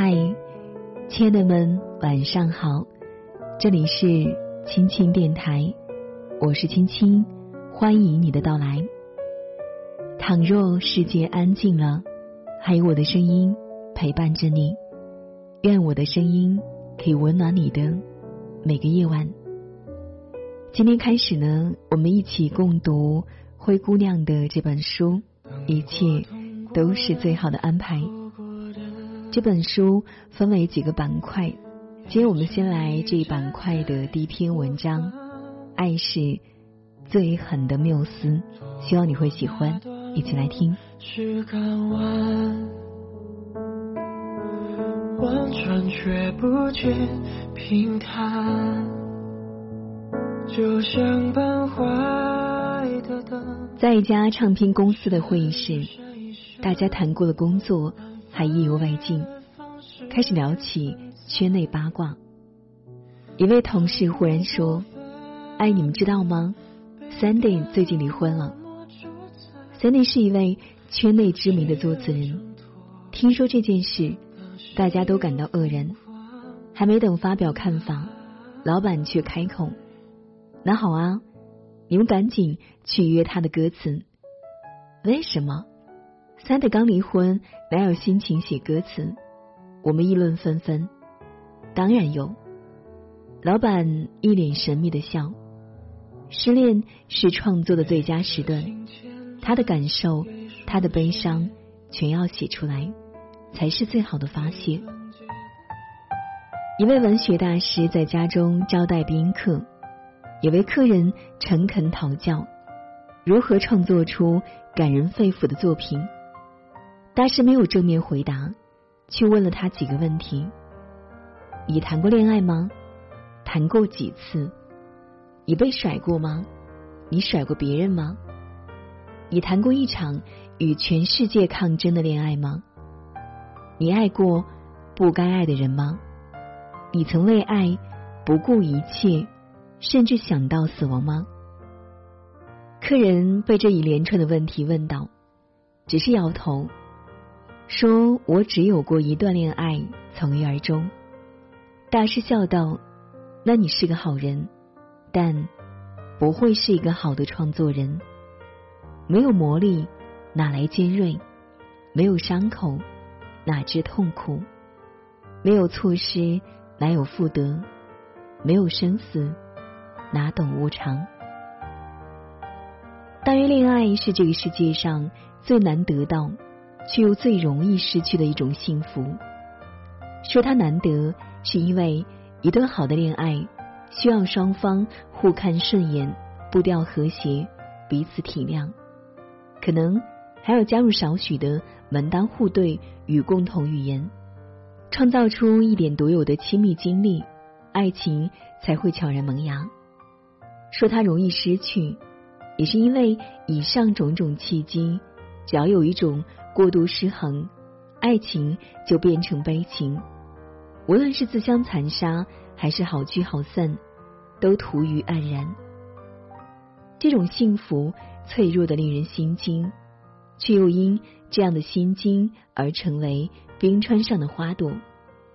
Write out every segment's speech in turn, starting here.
嗨，亲爱的们，晚上好！这里是青青电台，我是青青，欢迎你的到来。倘若世界安静了，还有我的声音陪伴着你，愿我的声音可以温暖你的每个夜晚。今天开始呢，我们一起共读灰姑娘的这本书，一切都是最好的安排。这本书分为几个板块，今天我们先来这一板块的第一篇文章《爱是最狠的缪斯》，希望你会喜欢，一起来听。望穿却不见平坦，就像半坏的灯。在一家唱片公司的会议室，大家谈过了工作。还意犹未尽，开始聊起圈内八卦。一位同事忽然说：“哎，你们知道吗？Sandy 最近离婚了。Sandy 是一位圈内知名的作词人。听说这件事，大家都感到愕然。还没等发表看法，老板却开口：‘那好啊，你们赶紧去约他的歌词。’为什么？”三的刚离婚，哪有心情写歌词？我们议论纷纷。当然有。老板一脸神秘的笑。失恋是创作的最佳时段，他的感受，他的悲伤，全要写出来，才是最好的发泄。一位文学大师在家中招待宾客，有位客人诚恳讨教，如何创作出感人肺腑的作品。大师没有正面回答，却问了他几个问题：你谈过恋爱吗？谈过几次？你被甩过吗？你甩过别人吗？你谈过一场与全世界抗争的恋爱吗？你爱过不该爱的人吗？你曾为爱不顾一切，甚至想到死亡吗？客人被这一连串的问题问到，只是摇头。说我只有过一段恋爱，从一而终。大师笑道：“那你是个好人，但不会是一个好的创作人。没有磨砺，哪来尖锐？没有伤口，哪知痛苦？没有错失，哪有复得？没有生死，哪懂无常？大约恋爱是这个世界上最难得到。”却又最容易失去的一种幸福。说它难得，是因为一段好的恋爱需要双方互看顺眼，步调和谐，彼此体谅，可能还要加入少许的门当户对与共同语言，创造出一点独有的亲密经历，爱情才会悄然萌芽。说它容易失去，也是因为以上种种契机，只要有一种。过度失衡，爱情就变成悲情。无论是自相残杀，还是好聚好散，都徒于黯然。这种幸福脆弱的令人心惊，却又因这样的心惊而成为冰川上的花朵，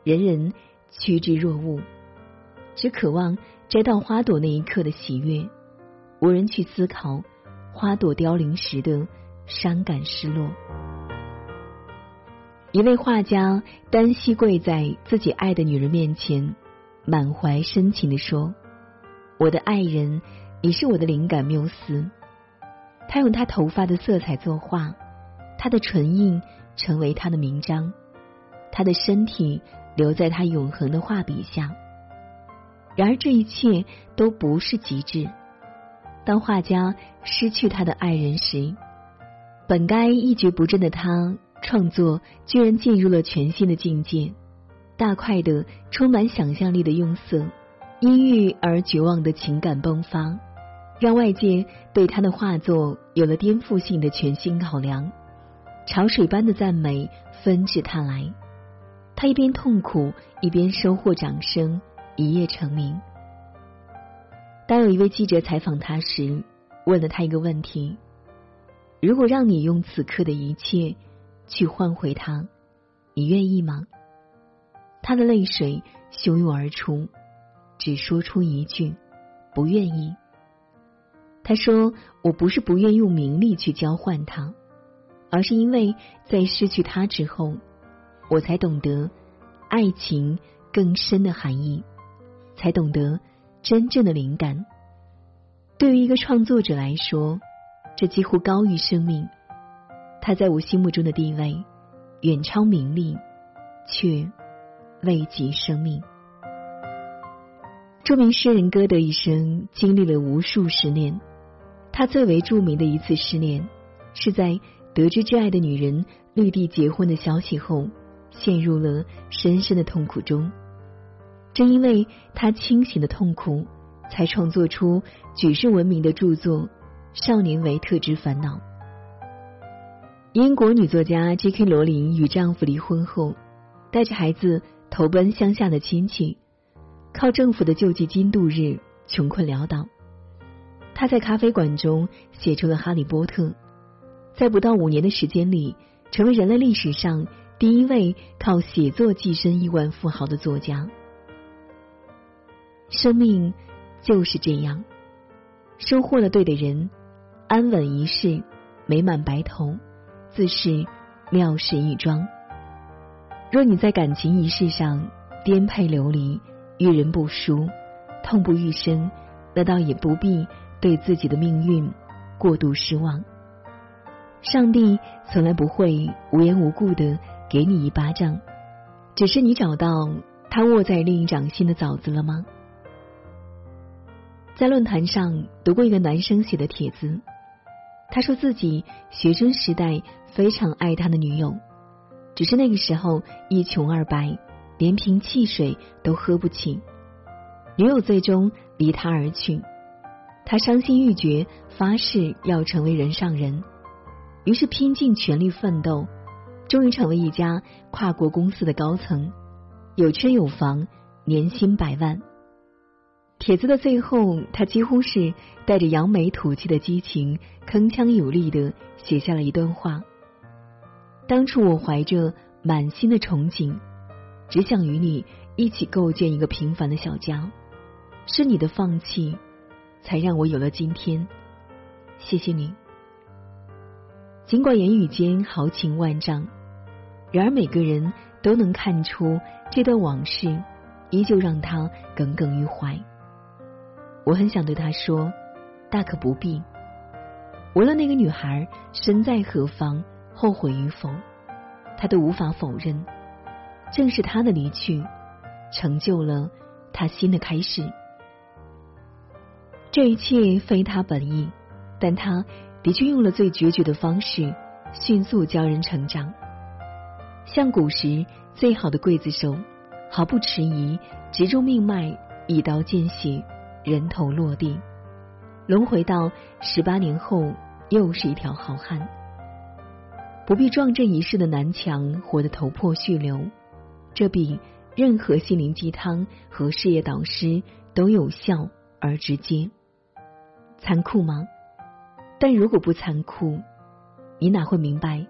人人趋之若鹜，只渴望摘到花朵那一刻的喜悦，无人去思考花朵凋零时的伤感失落。一位画家单膝跪在自己爱的女人面前，满怀深情的说：“我的爱人，你是我的灵感缪斯。”他用他头发的色彩作画，他的唇印成为他的名章，他的身体留在他永恒的画笔下。然而，这一切都不是极致。当画家失去他的爱人时，本该一蹶不振的他。创作居然进入了全新的境界，大块的、充满想象力的用色，阴郁而绝望的情感迸发，让外界对他的画作有了颠覆性的全新考量。潮水般的赞美纷至沓来，他一边痛苦，一边收获掌声，一夜成名。当有一位记者采访他时，问了他一个问题：如果让你用此刻的一切，去换回他，你愿意吗？他的泪水汹涌而出，只说出一句：“不愿意。”他说：“我不是不愿用名利去交换他，而是因为在失去他之后，我才懂得爱情更深的含义，才懂得真正的灵感。对于一个创作者来说，这几乎高于生命。他在我心目中的地位远超名利，却未及生命。”著名诗人歌德一生经历了无数失恋。他最为著名的一次失恋，是在得知挚爱的女人绿地结婚的消息后，陷入了深深的痛苦中。正因为他清醒的痛苦，才创作出举世闻名的著作《少年维特之烦恼》。英国女作家 J.K. 罗琳与丈夫离婚后，带着孩子投奔乡下的亲戚，靠政府的救济金度日，穷困潦倒。她在咖啡馆中写出了《哈利波特》，在不到五年的时间里，成为人类历史上第一位靠写作跻身亿万富豪的作家。生命就是这样，收获了对的人，安稳一世，美满白头，自是妙事一桩。若你在感情一事上颠沛流离，遇人不淑，痛不欲生，那倒也不必。对自己的命运过度失望，上帝从来不会无缘无故的给你一巴掌，只是你找到他握在另一掌心的枣子了吗？在论坛上读过一个男生写的帖子，他说自己学生时代非常爱他的女友，只是那个时候一穷二白，连瓶汽水都喝不起，女友最终离他而去。他伤心欲绝，发誓要成为人上人，于是拼尽全力奋斗，终于成为一家跨国公司的高层，有车有房，年薪百万。帖子的最后，他几乎是带着扬眉吐气的激情，铿锵有力的写下了一段话：当初我怀着满心的憧憬，只想与你一起构建一个平凡的小家，是你的放弃。才让我有了今天，谢谢你。尽管言语间豪情万丈，然而每个人都能看出这段往事依旧让他耿耿于怀。我很想对他说，大可不必。无论那个女孩身在何方，后悔与否，他都无法否认，正是他的离去，成就了他新的开始。这一切非他本意，但他的确用了最决绝的方式，迅速教人成长。像古时最好的刽子手，毫不迟疑，直中命脉，一刀见血，人头落地。轮回到十八年后，又是一条好汉。不必撞这一世的南墙，活得头破血流，这比任何心灵鸡汤和事业导师都有效而直接。残酷吗？但如果不残酷，你哪会明白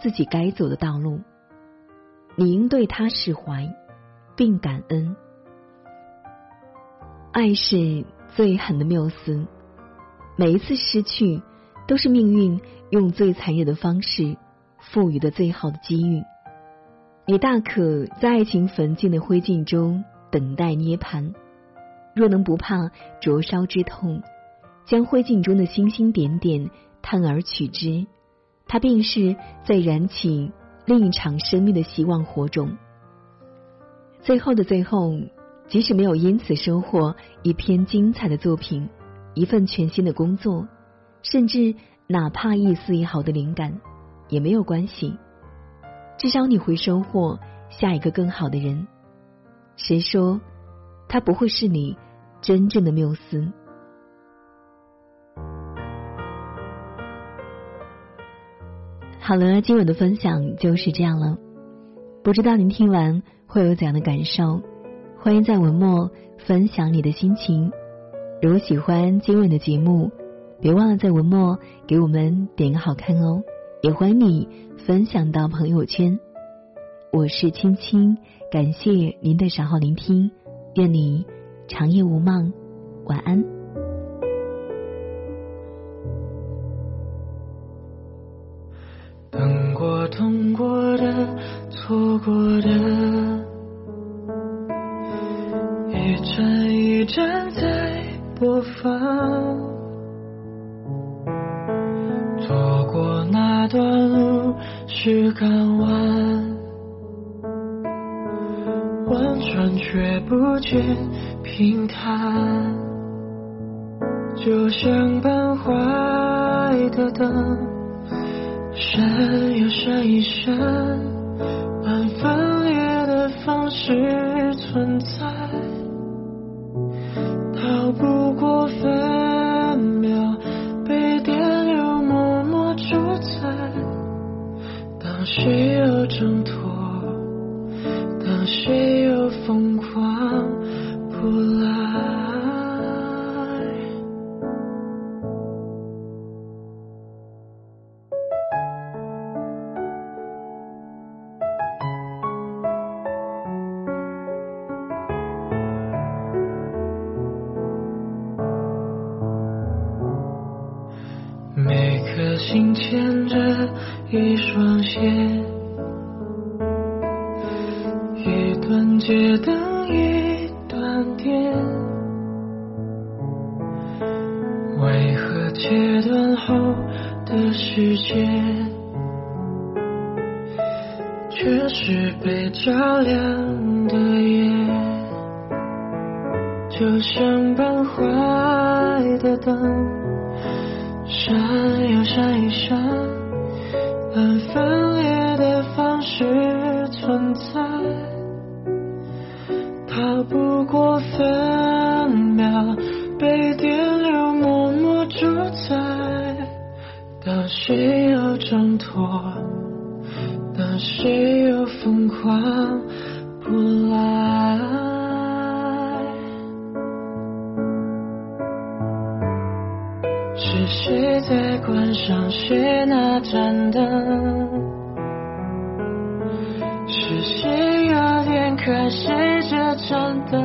自己该走的道路？你应对他释怀，并感恩。爱是最狠的缪斯，每一次失去都是命运用最残忍的方式赋予的最好的机遇。你大可在爱情焚尽的灰烬中等待涅槃。若能不怕灼烧之痛。将灰烬中的星星点点探而取之，它便是在燃起另一场生命的希望火种。最后的最后，即使没有因此收获一篇精彩的作品、一份全新的工作，甚至哪怕一丝一毫的灵感，也没有关系。至少你会收获下一个更好的人。谁说他不会是你真正的缪斯？好了，今晚的分享就是这样了。不知道您听完会有怎样的感受？欢迎在文末分享你的心情。如果喜欢今晚的节目，别忘了在文末给我们点个好看哦。也欢迎你分享到朋友圈。我是青青，感。谢您的守候聆听，愿你长夜无梦，晚安。等过、痛过的、错过的，一站一站在播放。错过那段路是港湾。完转却不见平坦，就像半坏的灯，闪又闪一闪，心牵着一双线。街灯一断电，为何切断后的世界，却是被照亮的夜？就像半坏的灯，闪又闪一闪，按分裂的方式存在。逃不过分秒被电流默默主宰，当谁又挣脱？当谁又疯狂不来？谁在关上谁那盏灯？是谁要点开谁这盏灯？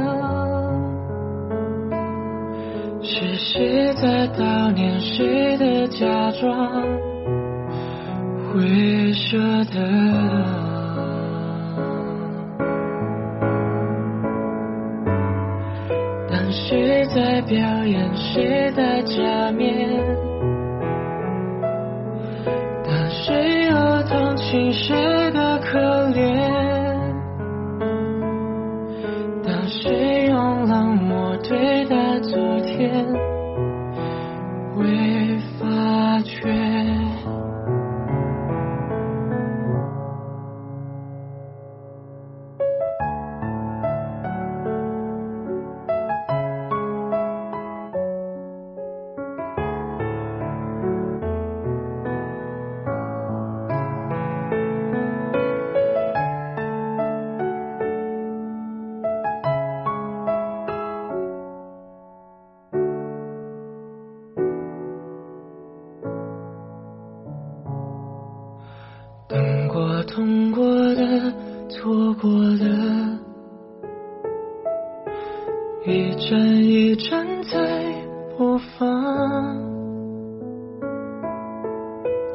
是谁在悼念谁的假装会舍得？当谁在表演谁戴假面？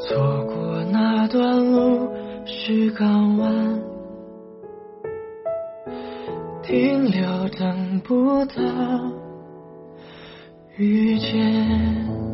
错过那段路是港湾，停留等不到遇见。